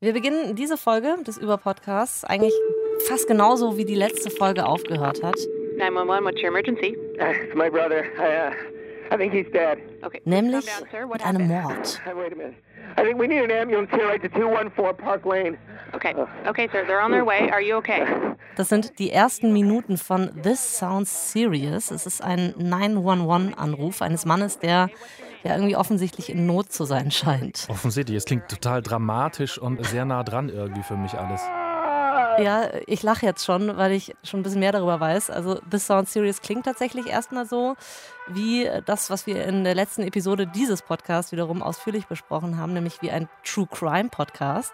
Wir beginnen diese Folge des Über-Podcasts eigentlich fast genauso, wie die letzte Folge aufgehört hat. 911, what's your emergency? Uh, it's my brother. I, uh, I think he's dead. Okay. Nämlich down, sir. What mit einem happened? Mord. Uh, wait a minute. I think we need an ambulance here right to 214 Park Lane. Okay. Okay, sir. They're on their way. Are you okay? Das sind die ersten Minuten von This Sounds Serious. Es ist ein 911-Anruf eines Mannes, der ja irgendwie offensichtlich in Not zu sein scheint. Offensichtlich, es klingt total dramatisch und sehr nah dran irgendwie für mich alles. Ja, ich lache jetzt schon, weil ich schon ein bisschen mehr darüber weiß. Also This Sounds Serious klingt tatsächlich erstmal so wie das, was wir in der letzten Episode dieses Podcasts wiederum ausführlich besprochen haben, nämlich wie ein True Crime Podcast.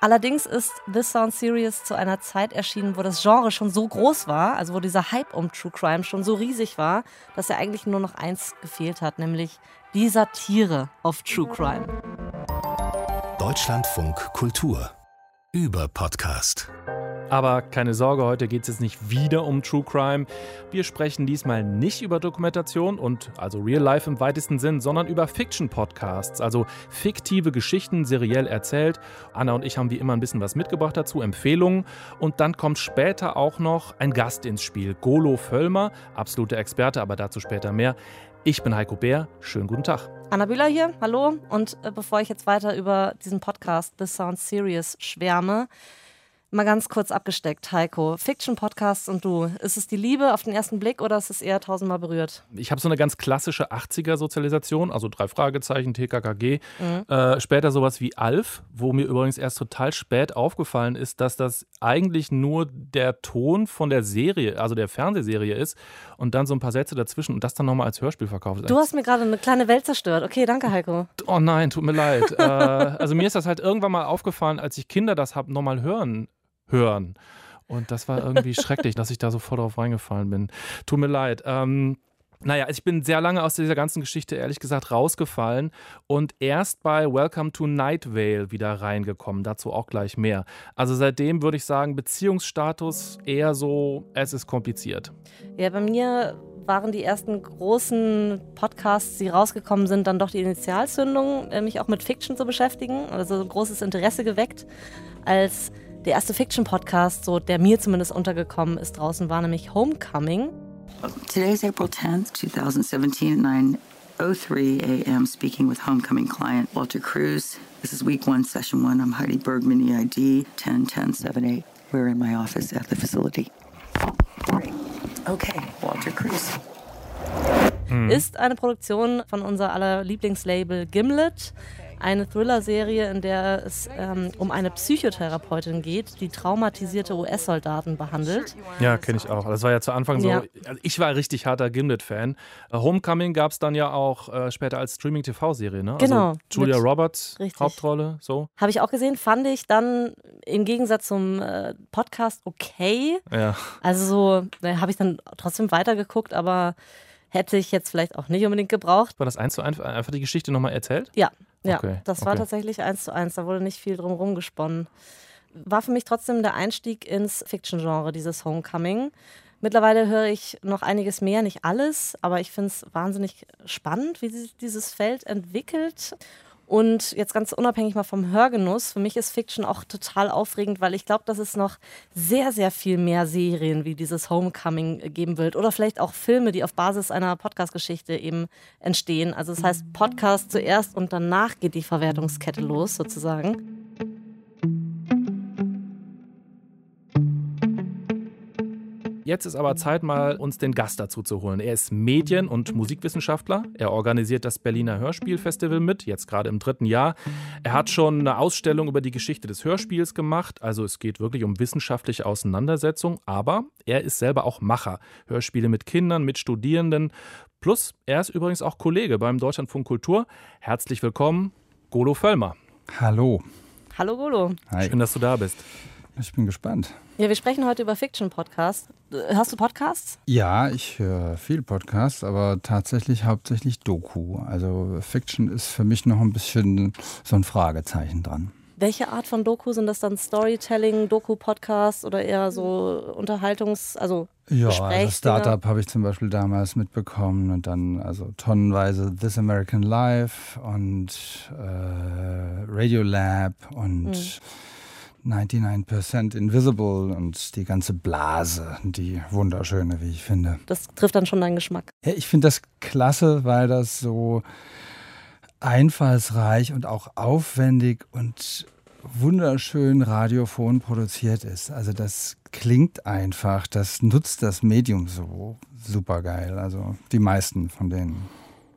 Allerdings ist This Sounds Serious zu einer Zeit erschienen, wo das Genre schon so groß war, also wo dieser Hype um True Crime schon so riesig war, dass er eigentlich nur noch eins gefehlt hat, nämlich die Satire auf True Crime. Deutschlandfunk Kultur über Podcast. Aber keine Sorge, heute geht es jetzt nicht wieder um True Crime. Wir sprechen diesmal nicht über Dokumentation und also Real Life im weitesten Sinn, sondern über Fiction-Podcasts, also fiktive Geschichten seriell erzählt. Anna und ich haben wie immer ein bisschen was mitgebracht dazu, Empfehlungen. Und dann kommt später auch noch ein Gast ins Spiel, Golo Völlmer, absoluter Experte, aber dazu später mehr. Ich bin Heiko Bär, schönen guten Tag. Anna Bühler hier, hallo. Und äh, bevor ich jetzt weiter über diesen Podcast This Sounds Serious schwärme, mal ganz kurz abgesteckt, Heiko. Fiction-Podcasts und du, ist es die Liebe auf den ersten Blick oder ist es eher tausendmal berührt? Ich habe so eine ganz klassische 80er-Sozialisation, also drei Fragezeichen, TKKG. Äh, später sowas wie Alf, wo mir übrigens erst total spät aufgefallen ist, dass das eigentlich nur der Ton von der Serie, also der Fernsehserie ist und dann so ein paar Sätze dazwischen und das dann nochmal als Hörspiel verkauft ist. Du hast mir gerade eine kleine Welt zerstört. Okay, danke, Heiko. Oh nein, tut mir leid. äh, also mir ist das halt irgendwann mal aufgefallen, als ich Kinder das habe nochmal hören hören. Und das war irgendwie schrecklich, dass ich da so voll drauf reingefallen bin. Tut mir leid. Ähm, naja, ich bin sehr lange aus dieser ganzen Geschichte ehrlich gesagt rausgefallen und erst bei Welcome to Night Vale wieder reingekommen. Dazu auch gleich mehr. Also seitdem würde ich sagen, Beziehungsstatus eher so, es ist kompliziert. Ja, bei mir waren die ersten großen Podcasts, die rausgekommen sind, dann doch die Initialzündung, äh, mich auch mit Fiction zu beschäftigen. Also großes Interesse geweckt, als der erste Fiction-Podcast, so der mir zumindest untergekommen ist draußen, war nämlich Homecoming. Today's April 10th, 2017, at 9.03 a.m. speaking with homecoming client Walter Cruz. This is week one, session one. I'm Heidi Bergman, EID 101078. We're in my office at the facility. Great. Okay, Walter Cruz. Ist eine Produktion von unser aller Lieblingslabel Gimlet. Eine Thriller-Serie, in der es ähm, um eine Psychotherapeutin geht, die traumatisierte US-Soldaten behandelt. Ja, kenne ich auch. Das war ja zu Anfang so. Ja. Also ich war richtig harter Gimlet-Fan. Äh, Homecoming gab es dann ja auch äh, später als Streaming-TV-Serie, ne? Genau, Also Julia Roberts, richtig. Hauptrolle, so. Habe ich auch gesehen, fand ich dann im Gegensatz zum äh, Podcast okay. Ja. Also so äh, habe ich dann trotzdem weitergeguckt, aber hätte ich jetzt vielleicht auch nicht unbedingt gebraucht. War das eins zu eins einfach die Geschichte nochmal erzählt? Ja, ja, Okay, das war okay. tatsächlich eins zu eins. Da wurde nicht viel drum rumgesponnen. War für mich trotzdem der Einstieg ins Fiction-Genre, dieses Homecoming. Mittlerweile höre ich noch einiges mehr, nicht alles, aber ich finde es wahnsinnig spannend, wie sich dieses Feld entwickelt. Und jetzt ganz unabhängig mal vom Hörgenuss, für mich ist Fiction auch total aufregend, weil ich glaube, dass es noch sehr, sehr viel mehr Serien wie dieses Homecoming geben wird. Oder vielleicht auch Filme, die auf Basis einer Podcast-Geschichte eben entstehen. Also das heißt Podcast zuerst und danach geht die Verwertungskette los sozusagen. Jetzt ist aber Zeit, mal uns den Gast dazu zu holen. Er ist Medien- und Musikwissenschaftler. Er organisiert das Berliner Hörspielfestival mit, jetzt gerade im dritten Jahr. Er hat schon eine Ausstellung über die Geschichte des Hörspiels gemacht. Also es geht wirklich um wissenschaftliche Auseinandersetzung. Aber er ist selber auch Macher. Hörspiele mit Kindern, mit Studierenden. Plus, er ist übrigens auch Kollege beim Deutschlandfunk Kultur. Herzlich willkommen, Golo Völlmer. Hallo. Hallo Golo. Hi. Schön, dass du da bist. Ich bin gespannt. Ja, wir sprechen heute über Fiction-Podcasts. Hörst du Podcasts? Ja, ich höre viel Podcasts, aber tatsächlich hauptsächlich Doku. Also Fiction ist für mich noch ein bisschen so ein Fragezeichen dran. Welche Art von Doku sind das dann? Storytelling, Doku-Podcast oder eher so Unterhaltungs-, also ja, also Startup habe ich zum Beispiel damals mitbekommen und dann also tonnenweise This American Life und äh, Radio Lab und mhm. 99% Invisible und die ganze Blase, die wunderschöne, wie ich finde. Das trifft dann schon deinen Geschmack. Ja, ich finde das klasse, weil das so einfallsreich und auch aufwendig und wunderschön radiophon produziert ist. Also das klingt einfach, das nutzt das Medium so super geil. Also die meisten von denen.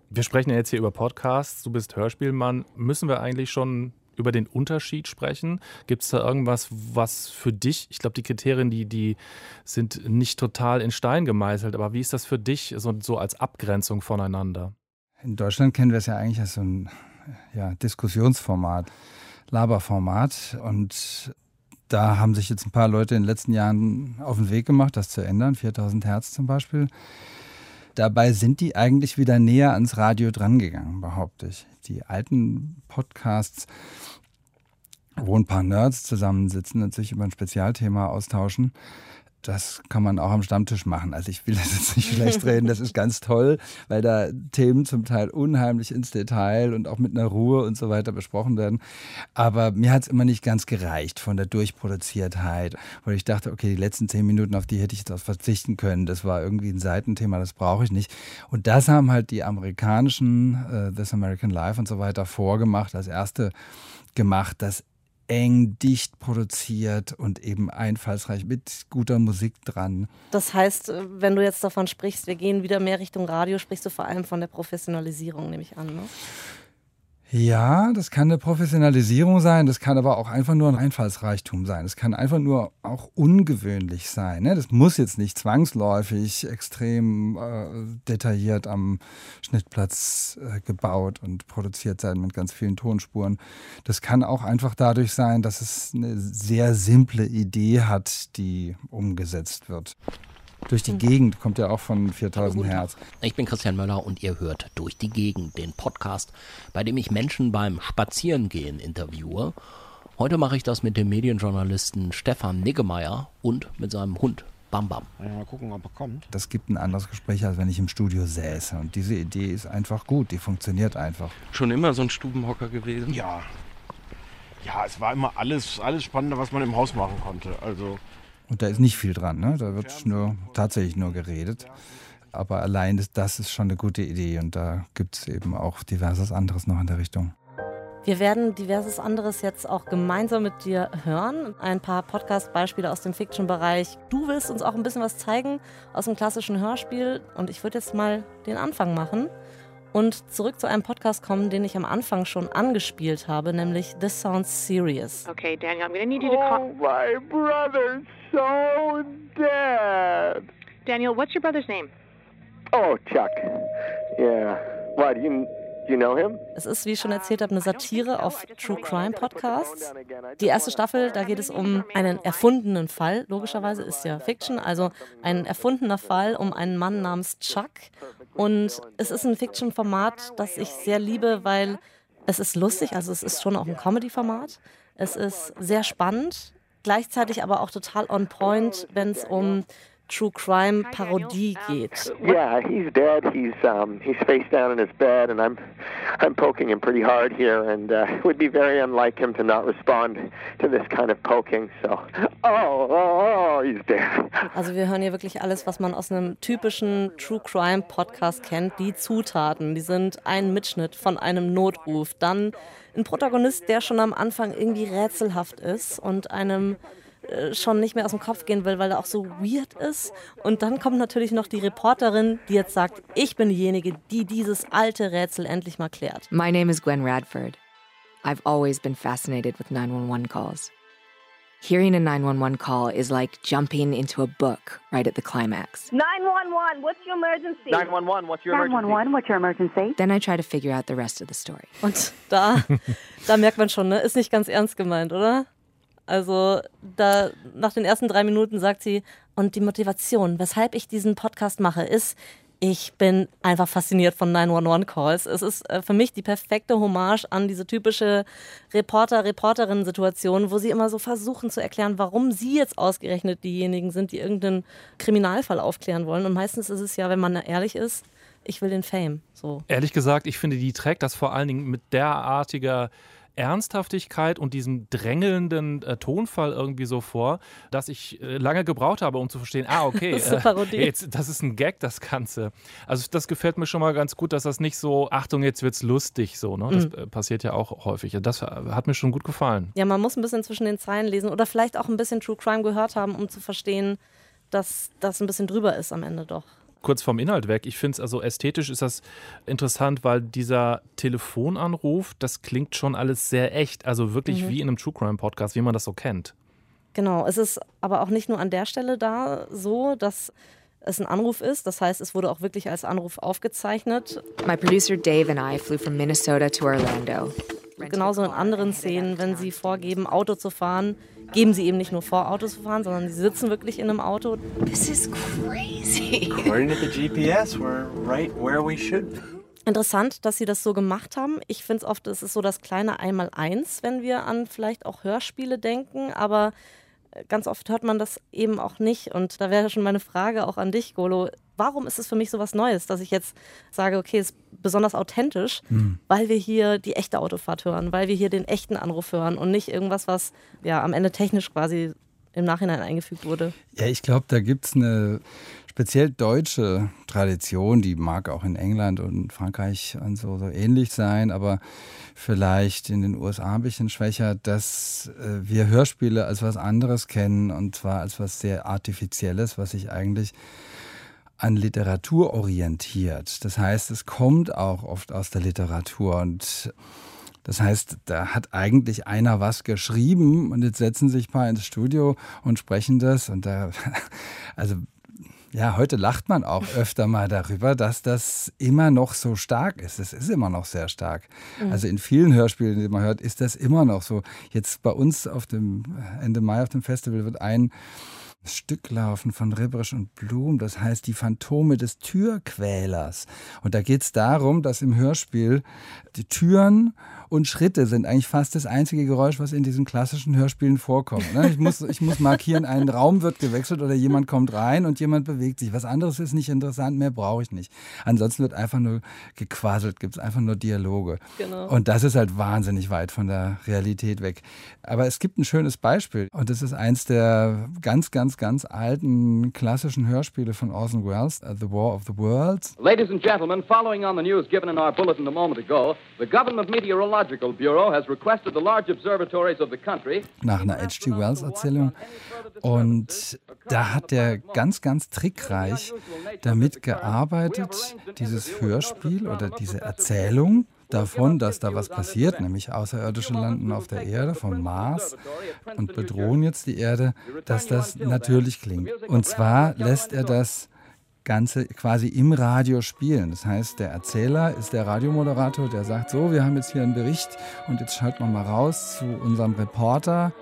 Wir sprechen ja jetzt hier über Podcasts. Du bist Hörspielmann. Müssen wir eigentlich schon über den Unterschied sprechen? Gibt es da irgendwas, was für dich, ich glaube, die Kriterien, die, die sind nicht total in Stein gemeißelt, aber wie ist das für dich so, so als Abgrenzung voneinander? In Deutschland kennen wir es ja eigentlich als so ein ja, Diskussionsformat, Laberformat. Und da haben sich jetzt ein paar Leute in den letzten Jahren auf den Weg gemacht, das zu ändern, 4000 Hertz zum Beispiel. Dabei sind die eigentlich wieder näher ans Radio drangegangen, behaupte ich. Die alten Podcasts, wo ein paar Nerds zusammensitzen und sich über ein Spezialthema austauschen, das kann man auch am Stammtisch machen. Also ich will das jetzt nicht schlecht reden, das ist ganz toll, weil da Themen zum Teil unheimlich ins Detail und auch mit einer Ruhe und so weiter besprochen werden. Aber mir hat es immer nicht ganz gereicht von der Durchproduziertheit, wo ich dachte, okay, die letzten zehn Minuten, auf die hätte ich jetzt auch verzichten können. Das war irgendwie ein Seitenthema, das brauche ich nicht. Und das haben halt die amerikanischen, uh, This American Life und so weiter vorgemacht, als erste gemacht, dass eng, dicht produziert und eben einfallsreich mit guter Musik dran. Das heißt, äh, wenn du jetzt davon sprichst, wir gehen wieder mehr Richtung Radio, sprichst du vor allem von der Professionalisierung, nehme ich an. Ne? Ja, das kann eine Professionalisierung sein, das kann aber auch einfach nur ein Einfallsreichtum sein. Es kann einfach nur auch ungewöhnlich sein. Ne? Das muss jetzt nicht zwangsläufig extrem äh, detailliert am Schnittplatz äh, gebaut und produziert sein mit ganz vielen Tonspuren. Das kann auch einfach dadurch sein, dass es eine sehr simple Idee hat, die umgesetzt wird. Durch die Gegend kommt ja auch von 4000 Hertz. Ich bin Christian Möller und ihr hört Durch die Gegend, den Podcast, bei dem ich Menschen beim Spazierengehen interviewe. Heute mache ich das mit dem Medienjournalisten Stefan Niggemeier und mit seinem Hund Bam Bam. mal gucken, ob er kommt. Das gibt ein anderes Gespräch, als wenn ich im Studio säße. Und diese Idee ist einfach gut, die funktioniert einfach. Schon immer so ein Stubenhocker gewesen? Ja. Ja, es war immer alles, alles Spannende, was man im Haus machen konnte. Also und da ist nicht viel dran, ne? da wird nur, tatsächlich nur geredet. Aber allein das, das ist schon eine gute Idee und da gibt es eben auch diverses anderes noch in der Richtung. Wir werden diverses anderes jetzt auch gemeinsam mit dir hören. Ein paar Podcast-Beispiele aus dem Fiction-Bereich. Du willst uns auch ein bisschen was zeigen aus dem klassischen Hörspiel. Und ich würde jetzt mal den Anfang machen und zurück zu einem Podcast kommen, den ich am Anfang schon angespielt habe, nämlich This Sounds Serious. Okay, Daniel, I'm gonna need you to call. Oh, my brother's so dead. Daniel, what's your brother's name? Oh, Chuck. Yeah. What, you You know him? Es ist, wie ich schon erzählt habe, eine Satire auf True Crime Podcasts. Die erste Staffel, da geht es um einen erfundenen Fall. Logischerweise ist ja Fiction, also ein erfundener Fall um einen Mann namens Chuck. Und es ist ein Fiction-Format, das ich sehr liebe, weil es ist lustig, also es ist schon auch ein Comedy-Format. Es ist sehr spannend, gleichzeitig aber auch total on point, wenn es um True Crime Parodie geht. Yeah, he's dead. He's um, he's face down in his bed, and I'm I'm poking him pretty hard here, and uh, it would be very unlike him to not respond to this kind of poking. So, oh, oh, oh, he's dead. Also wir hören hier wirklich alles, was man aus einem typischen True Crime Podcast kennt. Die Zutaten, die sind ein Mitschnitt von einem Notruf, dann ein Protagonist, der schon am Anfang irgendwie rätselhaft ist und einem schon nicht mehr aus dem Kopf gehen will, weil er auch so weird ist. Und dann kommt natürlich noch die Reporterin, die jetzt sagt, ich bin diejenige, die dieses alte Rätsel endlich mal klärt. My name is Gwen Radford. I've always been fascinated with 911 calls. Hearing a 911 call is like jumping into a book right at the climax. 911, what's your emergency? 911, what's your emergency? 911, what's your emergency? Then I try to figure out the rest of the story. Und da, da merkt man schon, ne, ist nicht ganz ernst gemeint, oder? Also da nach den ersten drei Minuten sagt sie, und die Motivation, weshalb ich diesen Podcast mache, ist, Ich bin einfach fasziniert von 911-Calls. Es ist äh, für mich die perfekte Hommage an diese typische Reporter-Reporterin-Situation, wo sie immer so versuchen zu erklären, warum sie jetzt ausgerechnet diejenigen sind, die irgendeinen Kriminalfall aufklären wollen. Und meistens ist es ja, wenn man ehrlich ist, ich will den Fame. So. Ehrlich gesagt, ich finde, die trägt das vor allen Dingen mit derartiger Ernsthaftigkeit und diesem drängelnden äh, Tonfall irgendwie so vor, dass ich äh, lange gebraucht habe, um zu verstehen, ah, okay, Das ist äh, jetzt, das ist ein Gag, das Ganze. Also das gefällt mir schon mal ganz gut, dass das nicht so, Achtung, jetzt wird's lustig so, ne? Das Mhm. äh, passiert ja auch häufig. Das äh, hat mir schon gut gefallen. Ja, man muss ein bisschen zwischen den Zeilen lesen oder vielleicht auch ein bisschen True Crime gehört haben, um zu verstehen, dass das ein bisschen drüber ist am Ende doch. Kurz vom Inhalt weg. Ich finde es also ästhetisch ist das interessant, weil dieser Telefonanruf, das klingt schon alles sehr echt. Also wirklich Mhm. wie in einem True Crime Podcast, wie man das so kennt. Genau, es ist aber auch nicht nur an der Stelle da so, dass es ein Anruf ist. Das heißt, es wurde auch wirklich als Anruf aufgezeichnet. My producer Dave and I flew from Minnesota to Orlando. Genauso in anderen Szenen, wenn sie vorgeben, Auto zu fahren, geben sie eben nicht nur vor, Auto zu fahren, sondern sie sitzen wirklich in einem Auto. This is crazy. According to the GPS, we're right where we should be. Interessant, dass sie das so gemacht haben. Ich finde es oft, es ist so das kleine Einmaleins, wenn wir an vielleicht auch Hörspiele denken, aber äh, ganz oft hört man das eben auch nicht. Und da wäre schon meine Frage auch an dich, Golo. Warum ist es für mich so was Neues, dass ich jetzt sage, okay, es ist besonders authentisch, Hm. weil wir hier die echte Autofahrt hören, weil wir hier den echten Anruf hören und nicht irgendwas, was ja am Ende technisch quasi im Nachhinein eingefügt wurde. Ja, ich glaube, da gibt es eine speziell deutsche Tradition, die mag auch in England und Frankreich und so, so ähnlich sein, aber vielleicht in den USA ein bisschen schwächer, dass äh, wir Hörspiele als was anderes kennen und zwar als was sehr Artifizielles, was sich eigentlich an Literatur orientiert. Das heißt, es kommt auch oft aus der Literatur und das heißt, da hat eigentlich einer was geschrieben und jetzt setzen sich ein paar ins Studio und sprechen das und da, also ja, heute lacht man auch öfter mal darüber, dass das immer noch so stark ist. Es ist immer noch sehr stark. Mhm. Also in vielen Hörspielen, die man hört, ist das immer noch so. Jetzt bei uns auf dem Ende Mai auf dem Festival wird ein Stück laufen von Ribberisch und Blum, das heißt die Phantome des Türquälers. Und da geht es darum, dass im Hörspiel die Türen und Schritte sind eigentlich fast das einzige Geräusch, was in diesen klassischen Hörspielen vorkommt. ne? Ich muss, ich muss markieren, ein Raum wird gewechselt oder jemand kommt rein und jemand bewegt sich. Was anderes ist nicht interessant, mehr brauche ich nicht. Ansonsten wird einfach nur gequasselt, gibt es einfach nur Dialoge. Genau. Und das ist halt wahnsinnig weit von der Realität weg. Aber es gibt ein schönes Beispiel und das ist eins der ganz, ganz, ganz alten klassischen Hörspiele von Orson Welles, uh, The War of the Worlds. Ladies and gentlemen, following on the news given in our bulletin a moment ago, the Government Meteorological Nach einer H.G. Wells-Erzählung. Und da hat der ganz, ganz trickreich damit gearbeitet, dieses Hörspiel oder diese Erzählung davon, dass da was passiert, nämlich Außerirdische landen auf der Erde vom Mars und bedrohen jetzt die Erde, dass das natürlich klingt. Und zwar lässt er das Ganze quasi im Radio spielen. Das heißt, der Erzähler ist der Radiomoderator, der sagt, so, wir haben jetzt hier einen Bericht und jetzt schalten wir mal raus zu unserem Reporter.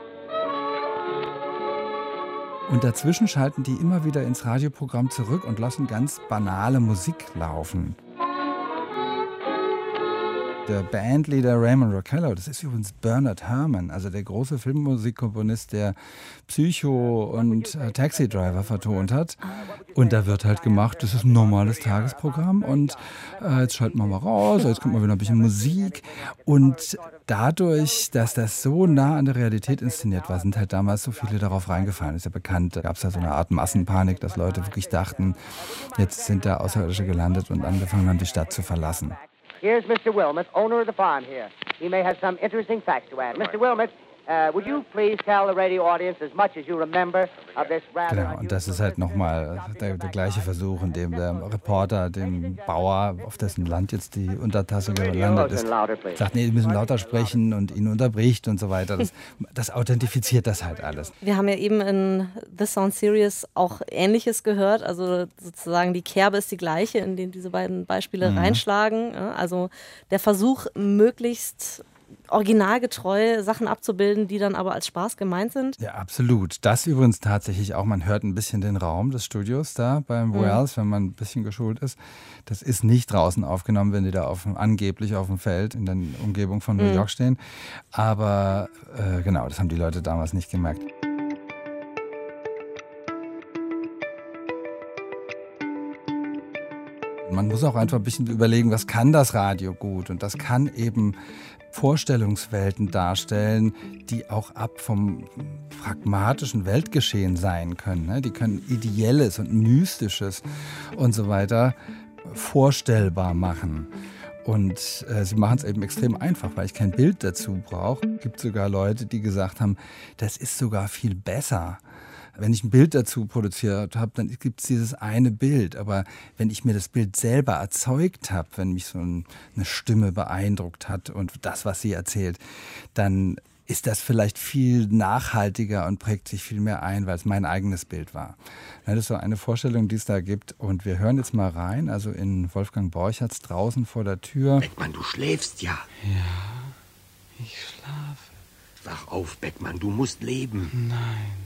Und dazwischen schalten die immer wieder ins Radioprogramm zurück und lassen ganz banale Musik laufen. Der Bandleader Raymond Rockello, das ist übrigens Bernard Herrmann, also der große Filmmusikkomponist, der Psycho und äh, Taxi Driver vertont hat. Und da wird halt gemacht, das ist ein normales Tagesprogramm und äh, jetzt schalten wir mal raus, jetzt kommt mal wieder ein bisschen Musik. Und dadurch, dass das so nah an der Realität inszeniert war, sind halt damals so viele darauf reingefallen. Ist ja bekannt, da gab es ja so eine Art Massenpanik, dass Leute wirklich dachten, jetzt sind da Außerirdische gelandet und angefangen haben, die Stadt zu verlassen. Here's Mr. Wilmot, owner of the farm here. He may have some interesting facts to add. Mr. Wilmot, uh, would you please tell the radio audience as much as you remember of this rather Genau, und das ist halt nochmal der, der gleiche Versuch, in dem der Reporter dem Bauer, auf dessen Land jetzt die Untertasse gelandet ist, sagt, nee, die müssen lauter sprechen und ihn unterbricht und so weiter. Das, das authentifiziert das halt alles. Wir haben ja eben in The Sound Series auch Ähnliches gehört. Also sozusagen die Kerbe ist die gleiche, in den diese beiden Beispiele Mhm. reinschlagen. Also der Versuch, möglichst originalgetreu Sachen abzubilden, die dann aber als Spaß gemeint sind. Ja, absolut. Das übrigens tatsächlich auch, man hört ein bisschen den Raum des Studios da beim Mhm. Wells, wenn man ein bisschen geschult ist. Das ist nicht draußen aufgenommen, wenn die da auf, angeblich auf dem Feld in der Umgebung von New Mhm. York stehen. Aber äh, genau, das haben die Leute damals nicht gemerkt. Man muss auch einfach ein bisschen überlegen, was kann das Radio gut? Und das kann eben Vorstellungswelten darstellen, die auch ab vom pragmatischen Weltgeschehen sein können. ne? Die können Ideelles und Mystisches und so weiter vorstellbar machen. Und äh, sie machen es eben extrem einfach, weil ich kein Bild dazu brauche. Es gibt sogar Leute, die gesagt haben, das ist sogar viel besser. Wenn ich ein Bild dazu produziert habe, dann gibt es dieses eine Bild. Aber wenn ich mir das Bild selber erzeugt habe, wenn mich so ein, eine Stimme beeindruckt hat und das, was sie erzählt, dann ist das vielleicht viel nachhaltiger und prägt sich viel mehr ein, weil es mein eigenes Bild war. Das ist so eine Vorstellung, die es da gibt. Und wir hören jetzt mal rein, also in Wolfgang Borchertz draußen vor der Tür. Beckmann, du schläfst ja. Ja, ich schlafe. Wach auf, Beckmann, du musst leben. Nein.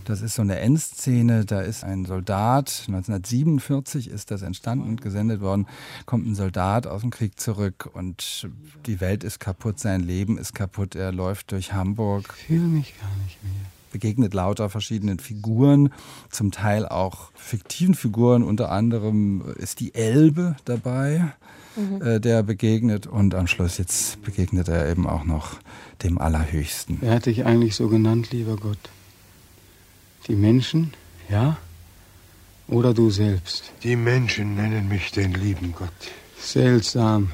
Das ist so eine Endszene, da ist ein Soldat, 1947 ist das entstanden und gesendet worden, kommt ein Soldat aus dem Krieg zurück und die Welt ist kaputt, sein Leben ist kaputt, er läuft durch Hamburg. Ich fühle mich gar nicht mehr. Begegnet lauter verschiedenen Figuren, zum Teil auch fiktiven Figuren, unter anderem ist die Elbe dabei, Mhm. äh, der begegnet und am Schluss jetzt begegnet er eben auch noch dem Allerhöchsten. Wer hat dich eigentlich so genannt, lieber Gott? Die Menschen, ja? Oder du selbst? Die Menschen nennen mich den lieben Gott. Seltsam.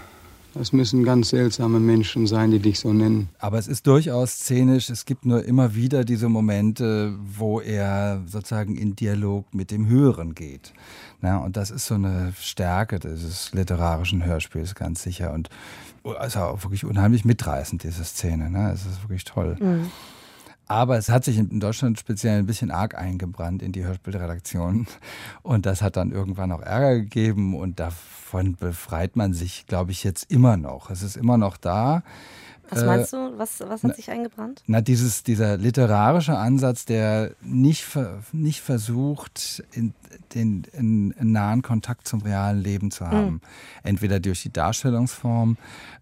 Das müssen ganz seltsame Menschen sein, die dich so nennen. Aber es ist durchaus szenisch. Es gibt nur immer wieder diese Momente, wo er sozusagen in Dialog mit dem Höheren geht. Na, und das ist so eine Stärke dieses literarischen Hörspiels, ganz sicher. Und also auch wirklich unheimlich mitreißend, diese Szene. Ne? Es ist wirklich toll. Mhm. Aber es hat sich in Deutschland speziell ein bisschen arg eingebrannt in die Hörspielredaktion. Und das hat dann irgendwann auch Ärger gegeben. Und davon befreit man sich, glaube ich, jetzt immer noch. Es ist immer noch da. Was Äh, meinst du? Was, was hat na- sich eingebrannt? Na, dieses, dieser literarische Ansatz, der nicht, nicht versucht, in, den in, in nahen Kontakt zum realen Leben zu haben. Mhm. Entweder durch die Darstellungsform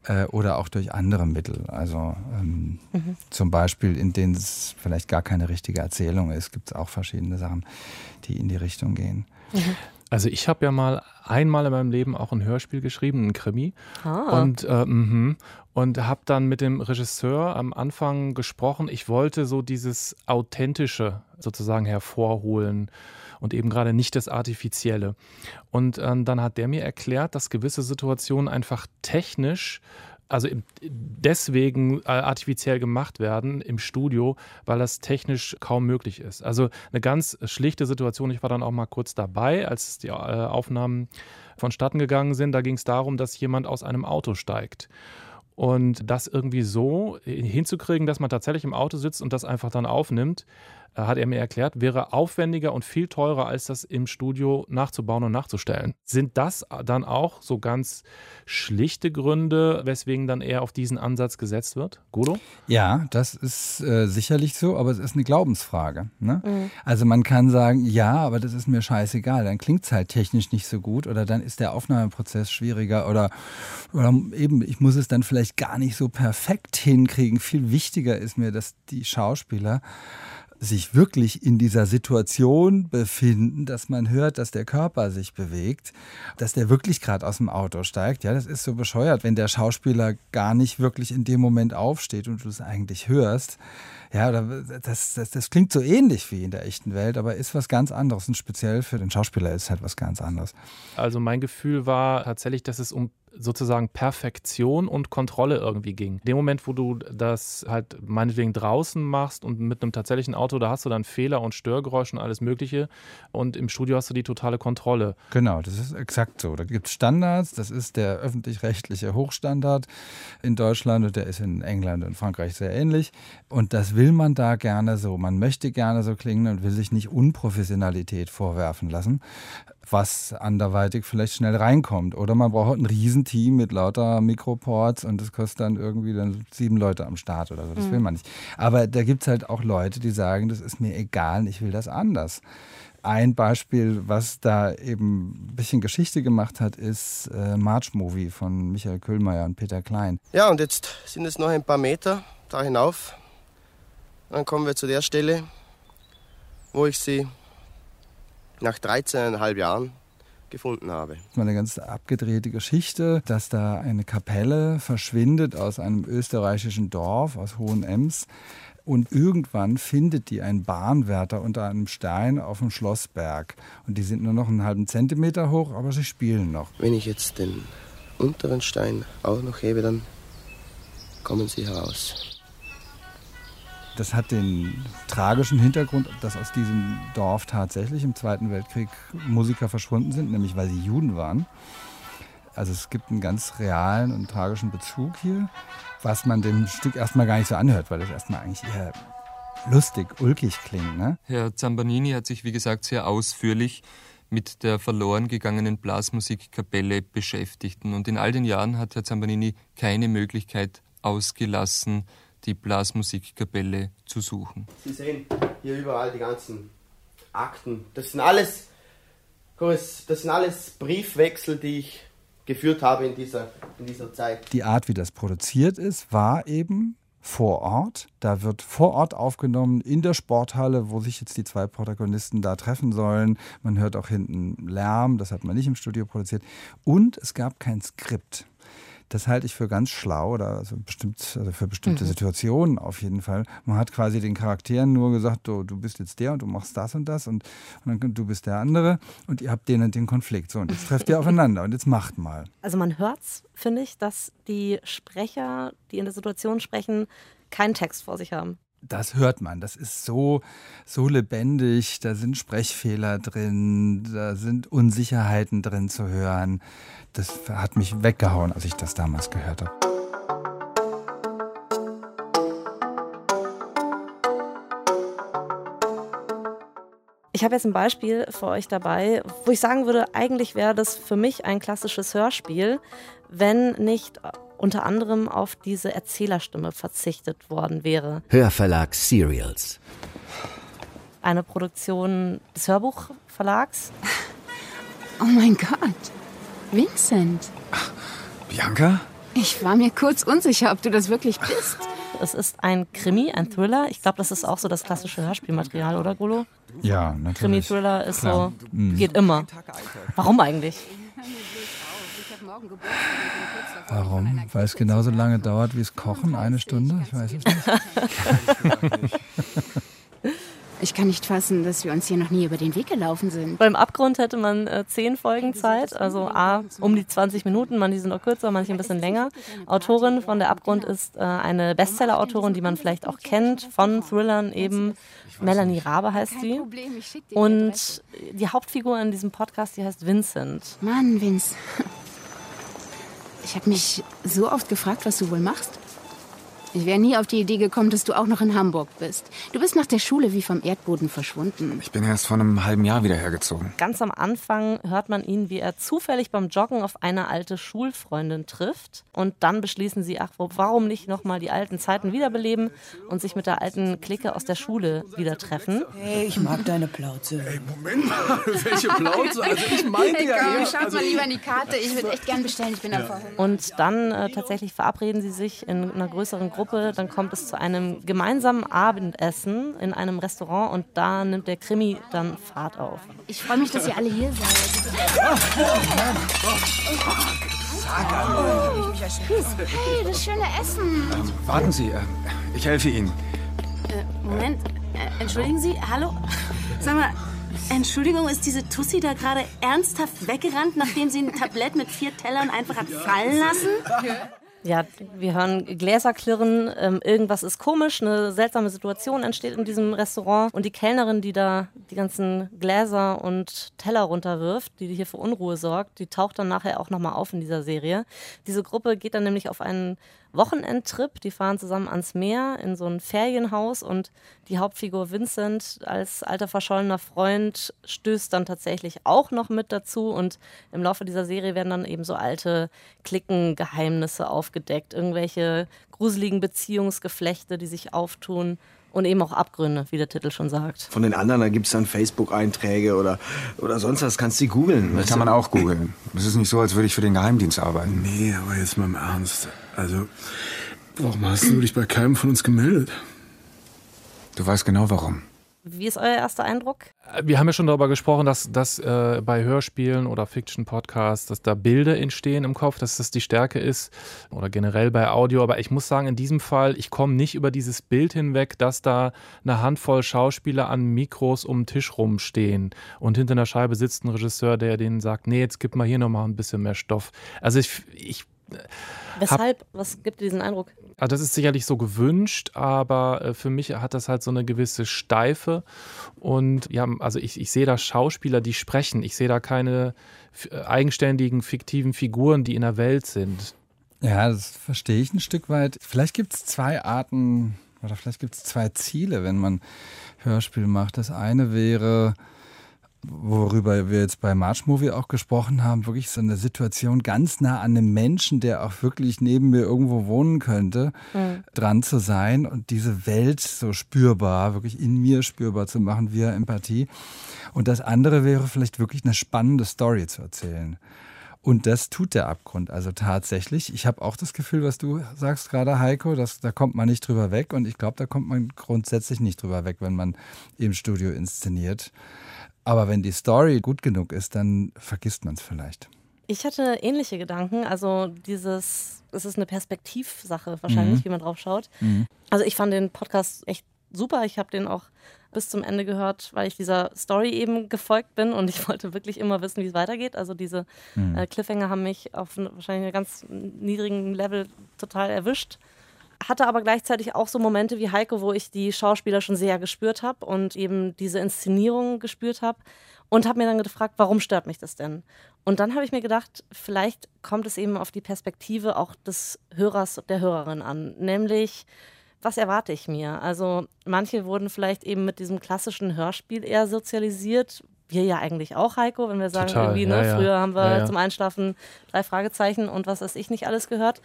äh, oder auch durch andere Mittel. Also ähm, Mhm. zum Beispiel, in denen es vielleicht gar keine richtige Erzählung ist, gibt es auch verschiedene Sachen, die in die Richtung gehen. Also ich habe ja mal einmal in meinem Leben auch ein Hörspiel geschrieben, ein Krimi. Ah. Und, äh, mhm. und habe dann mit dem Regisseur am Anfang gesprochen. Ich wollte so dieses Authentische sozusagen hervorholen und eben gerade nicht das Artifizielle. Und ähm, dann hat der mir erklärt, dass gewisse Situationen einfach technisch also deswegen äh, artifiziell gemacht werden im Studio, weil das technisch kaum möglich ist. Also eine ganz schlichte Situation. Ich war dann auch mal kurz dabei, als die äh, Aufnahmen vonstatten gegangen sind. Da ging es darum, dass jemand aus einem Auto steigt. Und das irgendwie so hinzukriegen, dass man tatsächlich im Auto sitzt und das einfach dann aufnimmt, äh, hat er mir erklärt, wäre aufwendiger und viel teurer, als das im Studio nachzubauen und nachzustellen. Sind das dann auch so ganz schlichte Gründe, weswegen dann eher auf diesen Ansatz gesetzt wird? Gudo? Ja, das ist äh, sicherlich so, aber es ist eine Glaubensfrage. Ne? Mhm. Also man kann sagen, ja, aber das ist mir scheißegal. Dann klingt es halt technisch nicht so gut oder dann ist der Aufnahmeprozess schwieriger oder, oder eben, ich muss es dann vielleicht gar nicht so perfekt hinkriegen. Viel wichtiger ist mir, dass die Schauspieler sich wirklich in dieser Situation befinden, dass man hört, dass der Körper sich bewegt, dass der wirklich gerade aus dem Auto steigt. Ja, das ist so bescheuert, wenn der Schauspieler gar nicht wirklich in dem Moment aufsteht und du es eigentlich hörst. Ja, das, das, das klingt so ähnlich wie in der echten Welt, aber ist was ganz anderes. Und speziell für den Schauspieler ist halt was ganz anderes. Also mein Gefühl war tatsächlich, dass es um sozusagen Perfektion und Kontrolle irgendwie ging. In dem Moment, wo du das halt meinetwegen draußen machst und mit einem tatsächlichen Auto, da hast du dann Fehler und Störgeräusche und alles Mögliche. Und im Studio hast du die totale Kontrolle. Genau, das ist exakt so. Da gibt es Standards, das ist der öffentlich-rechtliche Hochstandard in Deutschland und der ist in England und Frankreich sehr ähnlich. Und das will man da gerne so. Man möchte gerne so klingen und will sich nicht Unprofessionalität vorwerfen lassen, was anderweitig vielleicht schnell reinkommt. Oder man braucht ein Riesenteam mit lauter Mikroports und das kostet dann irgendwie dann sieben Leute am Start oder so. Das Mhm. will man nicht. Aber da gibt es halt auch Leute, die sagen, das ist mir egal, ich will das anders. Ein Beispiel, was da eben ein bisschen Geschichte gemacht hat, ist äh, March Movie von Michael Köhlmeier und Peter Klein. Ja, und jetzt sind es noch ein paar Meter da hinauf. Dann kommen wir zu der Stelle, wo ich sie nach 13,5 Jahren gefunden habe. Das ist mal eine ganz abgedrehte Geschichte, dass da eine Kapelle verschwindet aus einem österreichischen Dorf, aus Hohenems. Und irgendwann findet die ein Bahnwärter unter einem Stein auf dem Schlossberg. Und die sind nur noch einen halben Zentimeter hoch, aber sie spielen noch. Wenn ich jetzt den unteren Stein auch noch hebe, dann kommen sie heraus. Das hat den tragischen Hintergrund, dass aus diesem Dorf tatsächlich im Zweiten Weltkrieg Musiker verschwunden sind, nämlich weil sie Juden waren. Also es gibt einen ganz realen und tragischen Bezug hier, was man dem Stück erstmal gar nicht so anhört, weil es erstmal eigentlich eher lustig, ulkig klingt. Ne? Herr Zambanini hat sich, wie gesagt, sehr ausführlich mit der verloren gegangenen Blasmusikkapelle beschäftigt. Und in all den Jahren hat Herr Zambanini keine Möglichkeit ausgelassen, die Blasmusikkapelle zu suchen. Sie sehen hier überall die ganzen Akten. Das sind alles, das sind alles Briefwechsel, die ich geführt habe in dieser, in dieser Zeit. Die Art, wie das produziert ist, war eben vor Ort. Da wird vor Ort aufgenommen in der Sporthalle, wo sich jetzt die zwei Protagonisten da treffen sollen. Man hört auch hinten Lärm, das hat man nicht im Studio produziert. Und es gab kein Skript. Das halte ich für ganz schlau oder also bestimmt, also für bestimmte Mhm. Situationen auf jeden Fall. Man hat quasi den Charakteren nur gesagt, du, du bist jetzt der und du machst das und das und, und dann du bist der andere und ihr habt den und den Konflikt. So, und jetzt trefft ihr aufeinander und jetzt macht mal. Also man hört's, finde ich, dass die Sprecher, die in der Situation sprechen, keinen Text vor sich haben. Das hört man. Das ist so, so lebendig. Da sind Sprechfehler drin, da sind Unsicherheiten drin zu hören. Das hat mich weggehauen, als ich das damals gehört habe. Ich habe jetzt ein Beispiel für euch dabei, wo ich sagen würde, eigentlich wäre das für mich ein klassisches Hörspiel, wenn nicht unter anderem auf diese Erzählerstimme verzichtet worden wäre. Hörverlag Serials. Eine Produktion des Hörbuchverlags. Oh mein Gott. Vincent. Bianca? Ich war mir kurz unsicher, ob du das wirklich bist. Es ist ein Krimi, ein Thriller. Ich glaube, das ist auch so das klassische Hörspielmaterial, oder Golo? Ja, natürlich. Krimi-Thriller ist Klar. so, Mhm. geht immer. Warum eigentlich? Warum? Weil es genauso lange dauert wie es Kochen, eine Stunde? Ich weiß es nicht. Ich kann nicht fassen, dass wir uns hier noch nie über den Weg gelaufen sind. Beim Abgrund hätte man äh, zehn Folgen Zeit, also A, um die 20 Minuten, manche sind auch kürzer, manche ein bisschen länger. Autorin von Der Abgrund ist äh, eine Bestseller-Autorin, die man vielleicht auch kennt, von Thrillern eben. Melanie Rabe heißt sie. Und die Hauptfigur in diesem Podcast, die heißt Vincent. Mann, Vince. Ich habe mich so oft gefragt, was du wohl machst. Ich wäre nie auf die Idee gekommen, dass du auch noch in Hamburg bist. Du bist nach der Schule wie vom Erdboden verschwunden. Ich bin erst vor einem halben Jahr wieder hergezogen. Ganz am Anfang hört man ihn, wie er zufällig beim Joggen auf eine alte Schulfreundin trifft. Und dann beschließen sie, ach, warum nicht nochmal die alten Zeiten wiederbeleben und sich mit der alten Clique aus der Schule wieder treffen. Hey, ich mag deine Plauze. Hey, Moment mal, welche Plauze? Also ich meinte Hey, ja komm, eher... schaut Also mal lieber in die Karte. Ich würde echt gern bestellen. Ich bin am Verhungern. Und dann äh, tatsächlich verabreden sie sich in einer größeren Gruppe. Dann kommt es zu einem gemeinsamen Abendessen in einem Restaurant und da nimmt der Krimi dann Fahrt auf. Ich freue mich, dass ihr alle hier seid. Hey, das schöne Essen. Ähm, warten Sie, äh, ich helfe Ihnen. Äh, Moment, äh, entschuldigen Sie, hallo? Sag mal, Entschuldigung, ist diese Tussi da gerade ernsthaft weggerannt, nachdem sie ein Tablett mit vier Tellern einfach hat fallen lassen? Ja, wir hören Gläser klirren, ähm, irgendwas ist komisch, eine seltsame Situation entsteht in diesem Restaurant und die Kellnerin, die da die ganzen Gläser und Teller runterwirft, die hier für Unruhe sorgt, die taucht dann nachher auch nochmal auf in dieser Serie. Diese Gruppe geht dann nämlich auf einen Wochenendtrip. Die fahren zusammen ans Meer in so ein Ferienhaus und die Hauptfigur Vincent als alter verschollener Freund stößt dann tatsächlich auch noch mit dazu und im Laufe dieser Serie werden dann eben so alte Klickengeheimnisse aufgedeckt, irgendwelche gruseligen Beziehungsgeflechte, die sich auftun und eben auch Abgründe, wie der Titel schon sagt. Von den anderen, da gibt es dann Facebook-Einträge oder, oder sonst was, kannst du googeln. Das kann man auch googeln. Es ist nicht so, als würde ich für den Geheimdienst arbeiten. Nee, aber jetzt mal im Ernst. Also, warum hast du dich bei keinem von uns gemeldet? Du weißt genau warum. Wie ist euer erster Eindruck? Wir haben ja schon darüber gesprochen, dass, dass äh, bei Hörspielen oder Fiction-Podcasts, dass da Bilder entstehen im Kopf, dass das die Stärke ist oder generell bei Audio. Aber ich muss sagen, in diesem Fall, ich komme nicht über dieses Bild hinweg, dass da eine Handvoll Schauspieler an Mikros um den Tisch rumstehen und hinter einer Scheibe sitzt ein Regisseur, der denen sagt, nee, jetzt gib mal hier nochmal ein bisschen mehr Stoff. Also ich, ich Weshalb? Was gibt dir diesen Eindruck? Also das ist sicherlich so gewünscht, aber äh, für mich hat das halt so eine gewisse Steife. Und ja, also ich, ich sehe da Schauspieler, die sprechen. Ich sehe da keine äh, eigenständigen, fiktiven Figuren, die in der Welt sind. Ja, das verstehe ich ein Stück weit. Vielleicht gibt es zwei Arten oder vielleicht gibt es zwei Ziele, wenn man Hörspiel macht. Das eine wäre, worüber wir jetzt bei March Movie auch gesprochen haben, wirklich so eine Situation ganz nah an einem Menschen, der auch wirklich neben mir irgendwo wohnen könnte, mhm. dran zu sein und diese Welt so spürbar, wirklich in mir spürbar zu machen via Empathie. Und das andere wäre vielleicht wirklich eine spannende Story zu erzählen. Und das tut der Abgrund also tatsächlich. Ich habe auch das Gefühl, was du sagst gerade, Heiko, dass da kommt man nicht drüber weg. Und ich glaube, da kommt man grundsätzlich nicht drüber weg, wenn man im Studio inszeniert. Aber wenn die Story gut genug ist, dann vergisst man es vielleicht. Ich hatte ähnliche Gedanken. Also dieses, es ist eine Perspektivsache wahrscheinlich, mhm. wie man drauf schaut. Mhm. Also ich fand den Podcast echt super. Ich habe den auch bis zum Ende gehört, weil ich dieser Story eben gefolgt bin und ich wollte wirklich immer wissen, wie es weitergeht. Also diese mhm. äh, Cliffhanger haben mich auf wahrscheinlich einem ganz niedrigen Level total erwischt hatte aber gleichzeitig auch so Momente wie Heiko, wo ich die Schauspieler schon sehr gespürt habe und eben diese Inszenierung gespürt habe und habe mir dann gefragt, warum stört mich das denn? Und dann habe ich mir gedacht, vielleicht kommt es eben auf die Perspektive auch des Hörers, der Hörerin an, nämlich was erwarte ich mir? Also manche wurden vielleicht eben mit diesem klassischen Hörspiel eher sozialisiert, wir ja eigentlich auch, Heiko, wenn wir sagen, Total, irgendwie, ne, ja, ja. früher haben wir Ja, zum Einschlafen drei Fragezeichen und was weiß ich nicht alles gehört.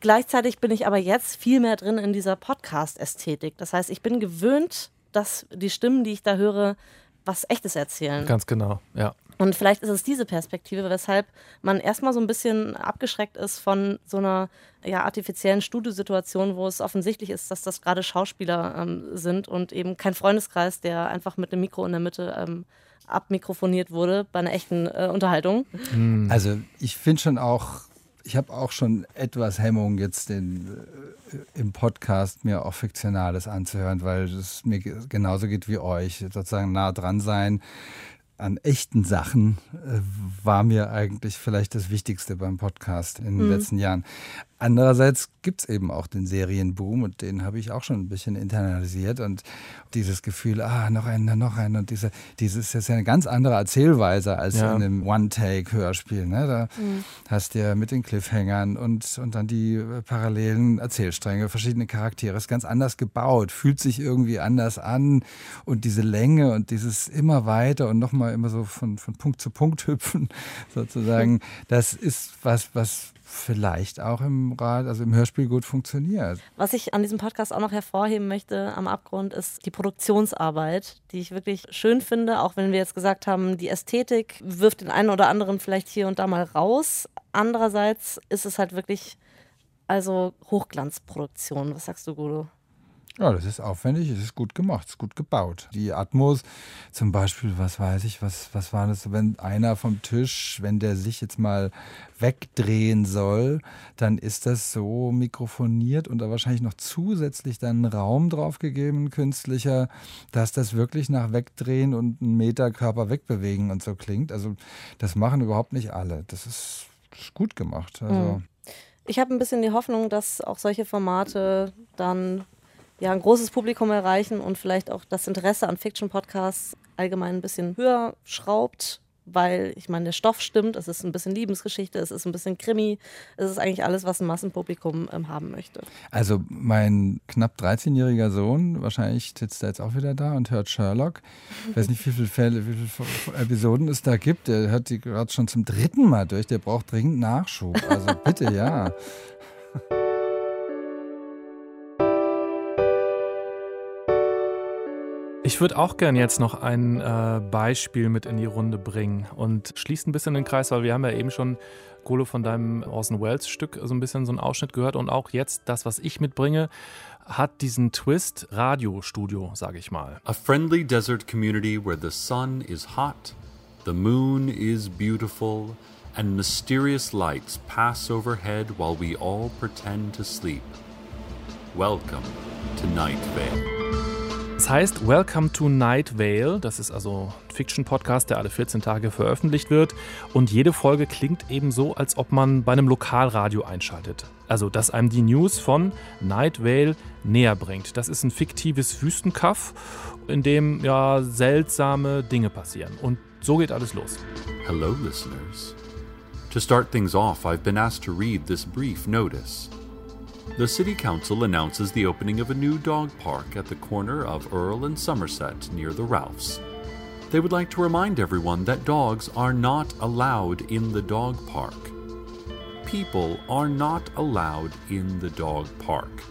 Gleichzeitig bin ich aber jetzt viel mehr drin in dieser Podcast-Ästhetik. Das heißt, ich bin gewöhnt, dass die Stimmen, die ich da höre, was Echtes erzählen. Ganz genau, ja. Und vielleicht ist es diese Perspektive, weshalb man erstmal so ein bisschen abgeschreckt ist von so einer ja, artifiziellen Studiosituation, wo es offensichtlich ist, dass das gerade Schauspieler ähm, sind und eben kein Freundeskreis, der einfach mit dem Mikro in der Mitte ähm, abmikrofoniert wurde bei einer echten äh, Unterhaltung. Also ich finde schon auch, ich habe auch schon etwas Hemmung jetzt den, äh, im Podcast mir auch Fiktionales anzuhören, weil es mir ge- genauso geht wie euch. Sozusagen nah dran sein an echten Sachen äh, war mir eigentlich vielleicht das Wichtigste beim Podcast in den Mhm. letzten Jahren. Andererseits gibt es eben auch den Serienboom und den habe ich auch schon ein bisschen internalisiert und dieses Gefühl, ah, noch einer, noch einer und diese, dieses ist jetzt ja eine ganz andere Erzählweise als Ja. in einem One-Take-Hörspiel. Ne? Da Mhm. hast du ja mit den Cliffhangern und, und dann die äh, parallelen Erzählstränge, verschiedene Charaktere, ist ganz anders gebaut, fühlt sich irgendwie anders an und diese Länge und dieses immer weiter und nochmal immer so von, von Punkt zu Punkt hüpfen, sozusagen, das ist was, was vielleicht auch im Rad, also im Hörspiel gut funktioniert. Was ich an diesem Podcast auch noch hervorheben möchte am Abgrund ist die Produktionsarbeit, die ich wirklich schön finde, auch wenn wir jetzt gesagt haben, die Ästhetik wirft den einen oder anderen vielleicht hier und da mal raus. Andererseits ist es halt wirklich also Hochglanzproduktion. Was sagst du, Gudo? Ja, das ist aufwendig, es ist gut gemacht, es ist gut gebaut. Die Atmos, zum Beispiel, was weiß ich, was, was war das, wenn einer vom Tisch, wenn der sich jetzt mal wegdrehen soll, dann ist das so mikrofoniert und da wahrscheinlich noch zusätzlich dann Raum draufgegeben, künstlicher, dass das wirklich nach Wegdrehen und einen Meter Körper wegbewegen und so klingt. Also das machen überhaupt nicht alle. Das ist, das ist gut gemacht. Also, Mhm. Ich habe ein bisschen die Hoffnung, dass auch solche Formate dann ja ein großes Publikum erreichen und vielleicht auch das Interesse an Fiction-Podcasts allgemein ein bisschen höher schraubt. weil ich meine, der Stoff stimmt, es ist ein bisschen Liebesgeschichte, es ist ein bisschen Krimi, es ist eigentlich alles, was ein Massenpublikum ähm, haben möchte. Also mein knapp 13-jähriger Sohn, wahrscheinlich sitzt er jetzt auch wieder da und hört Sherlock. Ich weiß nicht, wie viele Fälle, wie viele Episoden es da gibt. Der hört die gerade schon zum dritten Mal durch. Der braucht dringend Nachschub. Also bitte, ja. Ich würde auch gern jetzt noch ein äh, Beispiel mit in die Runde bringen und schließt ein bisschen den Kreis, weil wir haben ja eben schon Golo von deinem Orson Welles Stück so ein bisschen so einen Ausschnitt gehört und auch jetzt das, was ich mitbringe, hat diesen Twist Radiostudio, sage ich mal. A friendly desert community where the sun is hot, the moon is beautiful, and mysterious lights pass overhead while we all pretend to sleep. Welcome to Night Vale. Es heißt Welcome to Night Vale. Das ist also ein Fiction-Podcast, der alle 14 Tage veröffentlicht wird. Und jede Folge klingt eben so, als ob man bei einem Lokalradio einschaltet. Also, dass einem die News von Night Vale näher bringt. Das ist ein fiktives Wüstenkaff, in dem ja seltsame Dinge passieren. Und so geht alles los. Hello, listeners. To start things off, I've been asked to read this brief notice. The City Council announces the opening of a new dog park at the corner of Earl and Somerset near the Ralphs. They would like to remind everyone that dogs are not allowed in the dog park. People are not allowed in the dog park.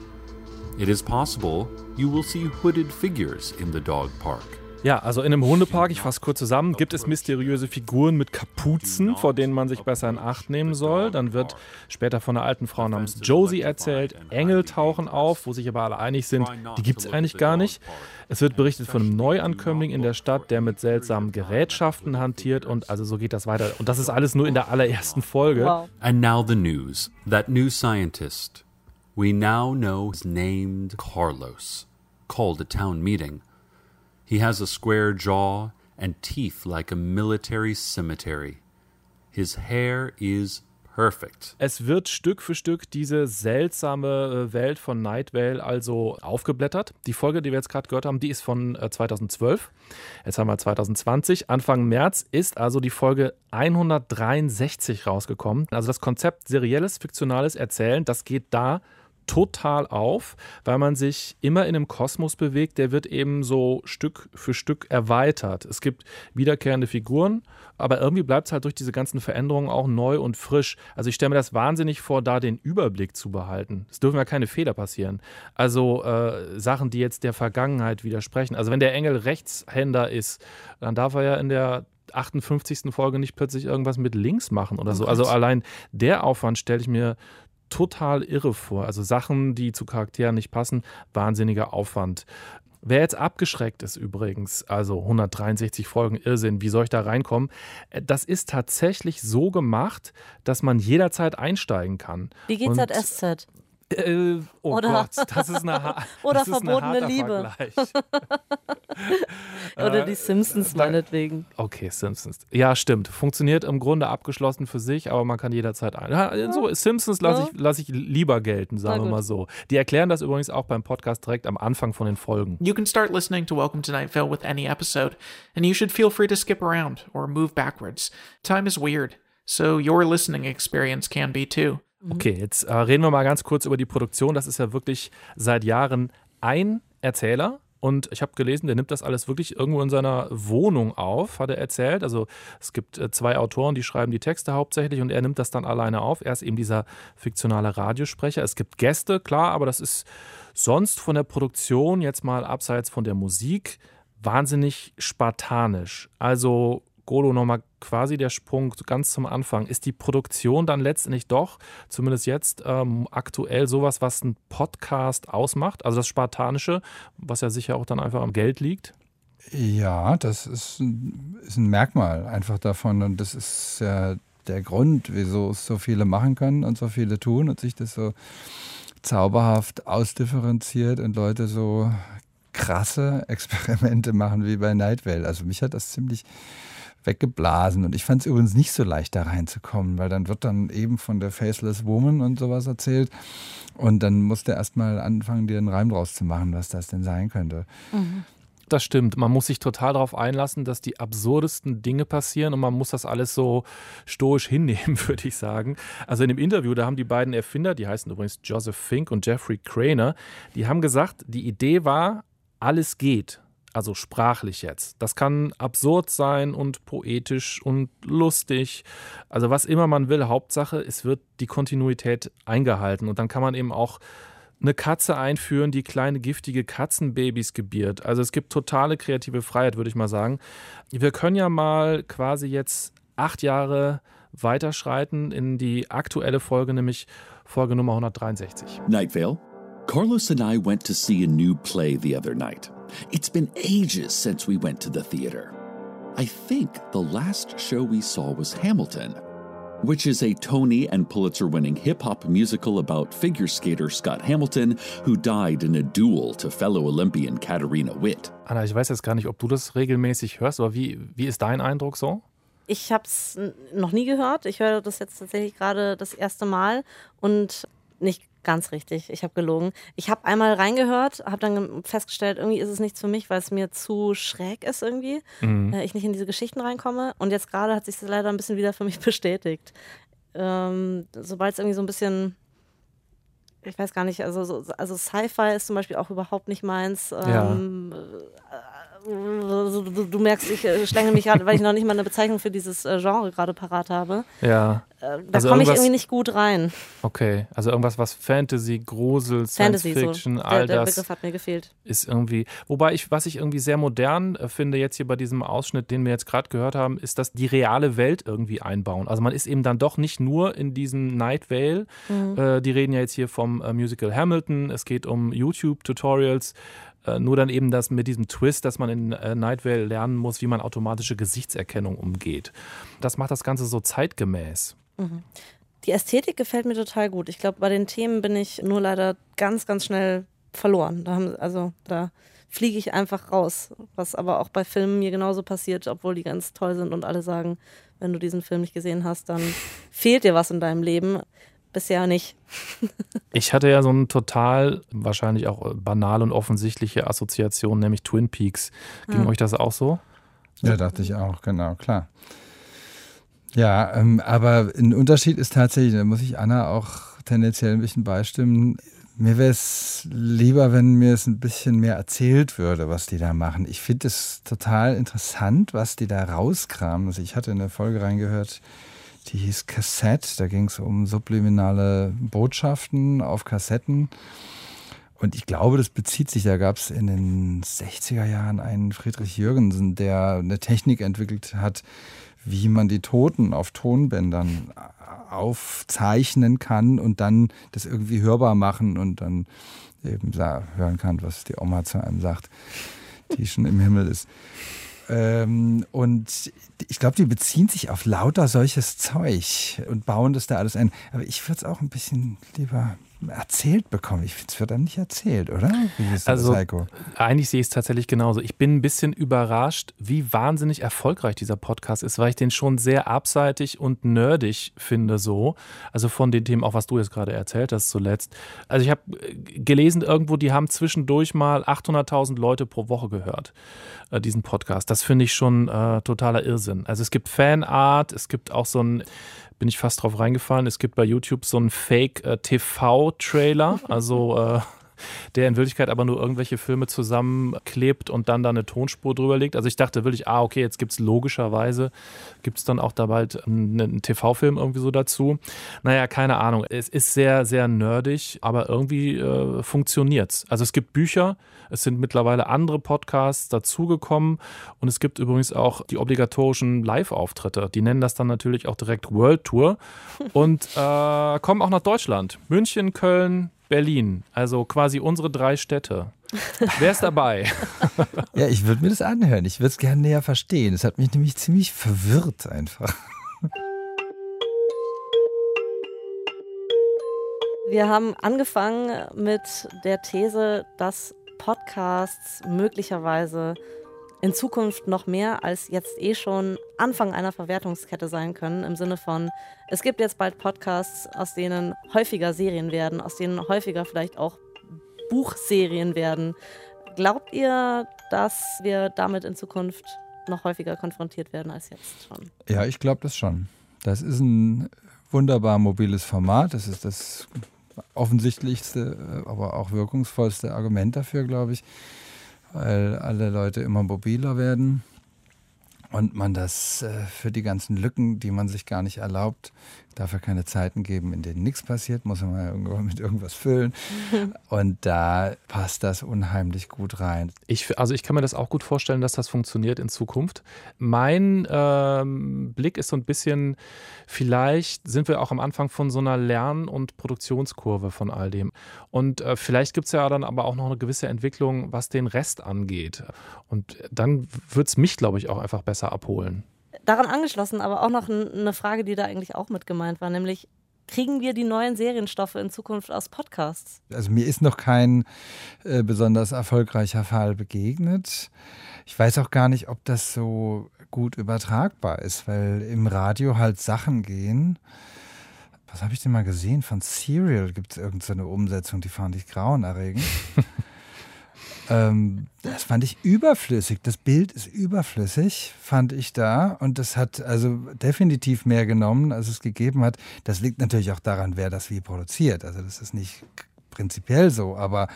It is possible you will see hooded figures in the dog park. Ja, also in einem Hundepark, ich fasse kurz zusammen, gibt es mysteriöse Figuren mit Kapuzen, vor denen man sich besser in Acht nehmen soll. Dann wird später von einer alten Frau namens Josie erzählt. Engel tauchen auf, wo sich aber alle einig sind, die gibt es eigentlich gar nicht. Es wird berichtet von einem Neuankömmling in der Stadt, der mit seltsamen Gerätschaften hantiert und also so geht das weiter. Und das ist alles nur in der allerersten Folge. Wow. And now the news. That new scientist we now know is named Carlos, called a town meeting. He has a square jaw and teeth like a military cemetery. His hair is perfect. Es wird Stück für Stück diese seltsame äh, Welt von Night Vale also aufgeblättert. Die Folge, die wir jetzt gerade gehört haben, die ist von 2012. Äh, jetzt haben wir 2020. Anfang März ist also die Folge 163 rausgekommen. Also das Konzept serielles, fiktionales Erzählen, das geht da total auf, weil man sich immer in einem Kosmos bewegt, der wird eben so Stück für Stück erweitert. Es gibt wiederkehrende Figuren, aber irgendwie bleibt es halt durch diese ganzen Veränderungen auch neu und frisch. Also ich stelle mir das wahnsinnig vor, da den Überblick zu behalten. Es dürfen ja keine Fehler passieren. Also äh, Sachen, die jetzt der Vergangenheit widersprechen. Also wenn der Engel Rechtshänder ist, dann darf er ja in der 58. Folge nicht plötzlich irgendwas mit links machen oder so. Also allein der Aufwand stelle ich mir total irre vor. Also Sachen, die zu Charakteren nicht passen, wahnsinniger Aufwand. Wer jetzt abgeschreckt ist übrigens, also 163 Folgen Irrsinn, wie soll ich da reinkommen? Das ist tatsächlich so gemacht, dass man jederzeit einsteigen kann. Wie geht's at SZ? Äh, oh Oder- Gott, das ist eine, ha- Oder das ist ein verbotene harter Liebe. Vergleich. Oder Äh, die Simpsons da- meinetwegen. Okay, Simpsons. Ja, stimmt. Funktioniert im Grunde abgeschlossen für sich, aber man kann jederzeit ein. Ja, so, Simpsons lasse ich, lass ich lieber gelten, sagen wir mal so. Die erklären das übrigens auch beim Podcast direkt am Anfang von den Folgen. You can start listening to Welcome to Night Vale with any episode, and you should feel free to skip around or move backwards. Time is weird, so your listening experience can be too. Okay, jetzt äh, reden wir mal ganz kurz über die Produktion. Das ist ja wirklich seit Jahren ein Erzähler. Und ich habe gelesen, der nimmt das alles wirklich irgendwo in seiner Wohnung auf, hat er erzählt. Also es gibt äh, zwei Autoren, die schreiben die Texte hauptsächlich und er nimmt das dann alleine auf. Er ist eben dieser fiktionale Radiosprecher. Es gibt Gäste, klar, aber das ist sonst von der Produktion, jetzt mal abseits von der Musik, wahnsinnig spartanisch. Also Golo nochmal quasi der Sprung ganz zum Anfang. Ist die Produktion dann letztendlich doch, zumindest jetzt ähm, aktuell, sowas, was ein Podcast ausmacht? Also das Spartanische, was ja sicher auch dann einfach am Geld liegt? Ja, das ist ein, ist ein Merkmal einfach davon. Und das ist ja der Grund, wieso es so viele machen können und so viele tun und sich das so zauberhaft ausdifferenziert und Leute so krasse Experimente machen wie bei Night Vale. Also mich hat das ziemlich weggeblasen. Und ich fand es übrigens nicht so leicht, da reinzukommen, weil dann wird dann eben von der Faceless Woman und sowas erzählt. Und dann musst du erst mal anfangen, dir einen Reim draus zu machen, was das denn sein könnte. Mhm. das stimmt. Man muss sich total darauf einlassen, dass die absurdesten Dinge passieren und man muss das alles so stoisch hinnehmen, würde ich sagen. Also in dem Interview, da haben die beiden Erfinder, die heißen übrigens Joseph Fink und Jeffrey Craner, die haben gesagt, die Idee war, alles geht. Also sprachlich jetzt. Das kann absurd sein und poetisch und lustig. Also was immer man will, Hauptsache, es wird die Kontinuität eingehalten. Und dann kann man eben auch eine Katze einführen, die kleine giftige Katzenbabys gebiert. Also es gibt totale kreative Freiheit, würde ich mal sagen. Wir können ja mal quasi jetzt acht Jahre weiterschreiten in die aktuelle Folge, nämlich Folge Nummer 163. Night Vale, Carlos and I went to see a new play the other night. It's been ages since we went to the theater. I think the last show we saw was Hamilton, which is a Tony and Pulitzer winning hip hop musical about figure skater Scott Hamilton, who died in a duel to fellow Olympian Katarina Witt. Anna, ich weiß jetzt gar nicht, ob du das regelmäßig hörst, aber wie, wie ist dein Eindruck so? Ich habe es noch nie gehört. Ich höre das jetzt tatsächlich gerade das erste Mal und nicht ganz richtig. Ich habe gelogen. Ich habe einmal reingehört, habe dann festgestellt, irgendwie ist es nichts für mich, weil es mir zu schräg ist irgendwie. Mhm. Äh, ich nicht in diese Geschichten reinkomme. Und jetzt gerade hat sich das leider ein bisschen wieder für mich bestätigt. Ähm, Sobald es irgendwie so ein bisschen ich weiß gar nicht, also, so, also Sci-Fi ist zum Beispiel auch überhaupt nicht meins. Ja. Ähm, äh, du, merkst, ich äh, schlänge mich gerade, weil ich noch nicht mal eine Bezeichnung für dieses äh, Genre gerade parat habe. Ja. Äh, Da Also komme ich irgendwie nicht gut rein. Okay, also irgendwas, was Fantasy, Grusel, Fantasy, Science Fiction, so. all Der, der das Begriff hat mir gefehlt. ist irgendwie. Wobei ich, was ich irgendwie sehr modern finde, jetzt hier bei diesem Ausschnitt, den wir jetzt gerade gehört haben, ist, dass die reale Welt irgendwie einbauen. Also man ist eben dann doch nicht nur in diesem Night Vale. Mhm. Äh, die reden ja jetzt hier vom äh, Musical Hamilton. Es geht um YouTube-Tutorials. Äh, nur dann eben das mit diesem Twist, dass man in äh, Vale lernen muss, wie man automatische Gesichtserkennung umgeht. Das macht das Ganze so zeitgemäß. Mhm. Die Ästhetik gefällt mir total gut. Ich glaube, bei den Themen bin ich nur leider ganz, ganz schnell verloren. Da haben, also da fliege ich einfach raus. Was aber auch bei Filmen mir genauso passiert, obwohl die ganz toll sind und alle sagen, wenn du diesen Film nicht gesehen hast, dann fehlt dir was in deinem Leben. Bisher nicht. Ich hatte ja so eine total, wahrscheinlich auch äh, banal und offensichtliche Assoziation, nämlich Twin Peaks. Ging Ah. euch das auch so? Ja, dachte ich auch, genau, klar. Ja, ähm, aber ein Unterschied ist tatsächlich, da muss ich Anna auch tendenziell ein bisschen beistimmen. Mir wäre es lieber, wenn mir es ein bisschen mehr erzählt würde, was die da machen. Ich finde es total interessant, was die da rauskramen. Also ich hatte in eine Folge reingehört, die hieß Kassette. Da ging es um subliminale Botschaften auf Kassetten. Und ich glaube, das bezieht sich, da gab es in den 60er Jahren einen Friedrich Jürgensen, der eine Technik entwickelt hat, wie man die Toten auf Tonbändern aufzeichnen kann und dann das irgendwie hörbar machen und dann eben sa- hören kann, was die Oma zu einem sagt, die schon im Himmel ist. Ähm, und ich glaube, die beziehen sich auf lauter solches Zeug und bauen das da alles ein. Aber ich würde es auch ein bisschen lieber erzählt bekommen. Ich finde, es wird dann nicht erzählt, oder? Wie ist Also eigentlich sehe ich es tatsächlich genauso. Ich bin ein bisschen überrascht, wie wahnsinnig erfolgreich dieser Podcast ist, weil ich den schon sehr abseitig und nerdig finde so. Also von den Themen, auch was du jetzt gerade erzählt hast zuletzt. Also ich habe äh, gelesen irgendwo, die haben zwischendurch mal 800.000 Leute pro Woche gehört, äh, diesen Podcast. Das finde ich schon äh, totaler Irrsinn. Also es gibt Fanart, es gibt auch so ein bin ich fast drauf reingefallen. Es gibt bei YouTube so einen Fake-TV-Trailer, also äh, der in Wirklichkeit aber nur irgendwelche Filme zusammenklebt und dann da eine Tonspur drüber legt. Also ich dachte wirklich, ah, okay, jetzt gibt es logischerweise, gibt es dann auch da bald einen, einen TV-Film irgendwie so dazu. Naja, keine Ahnung. Es ist sehr, sehr nerdig, aber irgendwie äh, funktioniert's. Also es gibt Bücher, es sind mittlerweile andere Podcasts dazugekommen und es gibt übrigens auch die obligatorischen Live-Auftritte. Die nennen das dann natürlich auch direkt World Tour und äh, kommen auch nach Deutschland. München, Köln, Berlin. Also quasi unsere drei Städte. Wer ist dabei? Ja, ich würde mir das anhören. Ich würde es gerne näher verstehen. Es hat mich nämlich ziemlich verwirrt einfach. Wir haben angefangen mit der These, dass Podcasts möglicherweise in Zukunft noch mehr als jetzt eh schon Anfang einer Verwertungskette sein können, im Sinne von, es gibt jetzt bald Podcasts, aus denen häufiger Serien werden, aus denen häufiger vielleicht auch Buchserien werden. Glaubt ihr, dass wir damit in Zukunft noch häufiger konfrontiert werden als jetzt schon? Ja, ich glaube das schon. Das ist ein wunderbar mobiles Format. Das ist das offensichtlichste, aber auch wirkungsvollste Argument dafür, glaube ich, weil alle Leute immer mobiler werden und man das äh, für die ganzen Lücken, die man sich gar nicht erlaubt, dafür keine Zeiten geben, in denen nichts passiert, muss man irgendwo mit irgendwas füllen. Und da passt das unheimlich gut rein. Ich, also ich kann mir das auch gut vorstellen, dass das funktioniert in Zukunft. Mein ähm, Blick ist so ein bisschen, vielleicht sind wir auch am Anfang von so einer Lern- und Produktionskurve von all dem. Und äh, vielleicht gibt es ja dann aber auch noch eine gewisse Entwicklung, was den Rest angeht. Und dann wird es mich, glaube ich, auch einfach besser abholen. Daran angeschlossen aber auch noch eine Frage, die da eigentlich auch mit gemeint war, nämlich kriegen wir die neuen Serienstoffe in Zukunft aus Podcasts? Also mir ist noch kein äh, besonders erfolgreicher Fall begegnet. Ich weiß auch gar nicht, ob das so gut übertragbar ist, weil im Radio halt Sachen gehen. Was habe ich denn mal gesehen? Von Serial gibt es irgendeine so Umsetzung, die fand ich grauenerregend. Ähm, das fand ich überflüssig. Das Bild ist überflüssig, fand ich da. Und das hat also definitiv mehr genommen, als es gegeben hat. Das liegt natürlich auch daran, wer das wie produziert. Also das ist nicht prinzipiell so, aber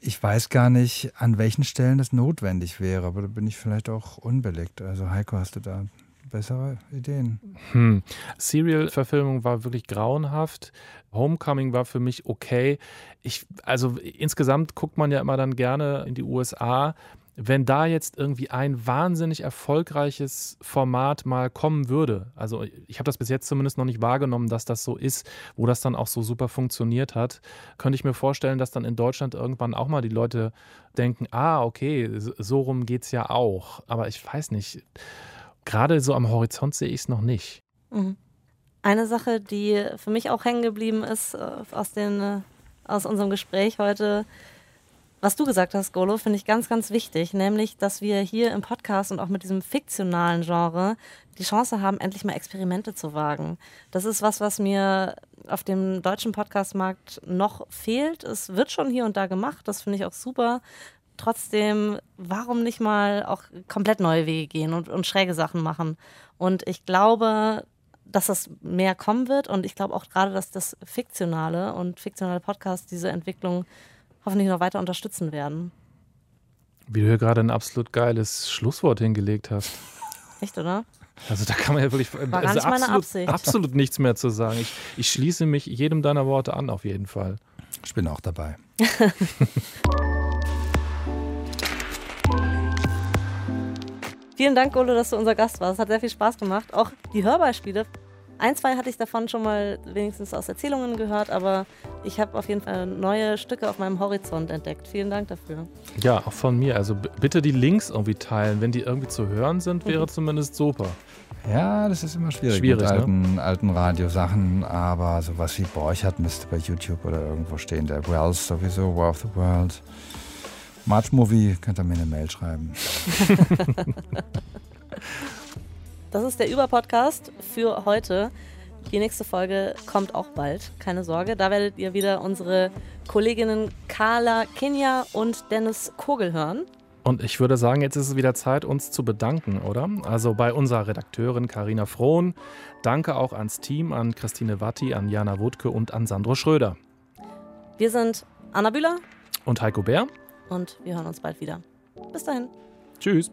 ich weiß gar nicht, an welchen Stellen das notwendig wäre. Aber da bin ich vielleicht auch unbelegt. Also Heiko, hast du da bessere Ideen? Hm. Serial-Verfilmung war wirklich grauenhaft. Homecoming war für mich okay. Ich, also insgesamt guckt man ja immer dann gerne in die USA. Wenn da jetzt irgendwie ein wahnsinnig erfolgreiches Format mal kommen würde, also ich habe das bis jetzt zumindest noch nicht wahrgenommen, dass das so ist, wo das dann auch so super funktioniert hat, könnte ich mir vorstellen, dass dann in Deutschland irgendwann auch mal die Leute denken, ah, okay, so rum geht es ja auch. Aber ich weiß nicht, gerade so am Horizont sehe ich es noch nicht. Mhm. Eine Sache, die für mich auch hängen geblieben ist äh, aus, den, äh, aus unserem Gespräch heute, was du gesagt hast, Golo, finde ich ganz, ganz wichtig, nämlich, dass wir hier im Podcast und auch mit diesem fiktionalen Genre die Chance haben, endlich mal Experimente zu wagen. Das ist was, was mir auf dem deutschen Podcastmarkt noch fehlt. Es wird schon hier und da gemacht, das finde ich auch super. Trotzdem, warum nicht mal auch komplett neue Wege gehen und, und schräge Sachen machen? Und ich glaube, dass das mehr kommen wird und ich glaube auch gerade, dass das fiktionale und fiktionale Podcasts diese Entwicklung hoffentlich noch weiter unterstützen werden. Wie du hier gerade ein absolut geiles Schlusswort hingelegt hast. Echt, oder? Also da kann man ja wirklich War also nicht meine absolut, Absicht. absolut nichts mehr zu sagen. Ich, ich schließe mich jedem deiner Worte an, auf jeden Fall. Ich bin auch dabei. Vielen Dank, Golo, dass du unser Gast warst. Hat sehr viel Spaß gemacht. Auch die Hörbeispiele. Ein, zwei hatte ich davon schon mal wenigstens aus Erzählungen gehört, aber ich habe auf jeden Fall neue Stücke auf meinem Horizont entdeckt. Vielen Dank dafür. Ja, auch von mir. Also bitte die Links irgendwie teilen. Wenn die irgendwie zu hören sind, wäre Mhm. zumindest super. Ja, das ist immer schwierig, Schwierig, mit ne? alten, alten Radiosachen, aber sowas wie Borchardt müsste bei YouTube oder irgendwo stehen. Der Wells sowieso, War of the World. March Movie, könnt ihr mir eine Mail schreiben. Das ist der Über-Podcast für heute. Die nächste Folge kommt auch bald, keine Sorge. Da werdet ihr wieder unsere Kolleginnen Carla Kinja und Dennis Kogel hören. Und ich würde sagen, jetzt ist es wieder Zeit, uns zu bedanken, oder? Also bei unserer Redakteurin Karina Frohn. Danke auch ans Team, an Christine Watti, an Jana Wutke und an Sandro Schröder. Wir sind Anna Bühler Und Heiko Bär. Und wir hören uns bald wieder. Bis dahin. Tschüss.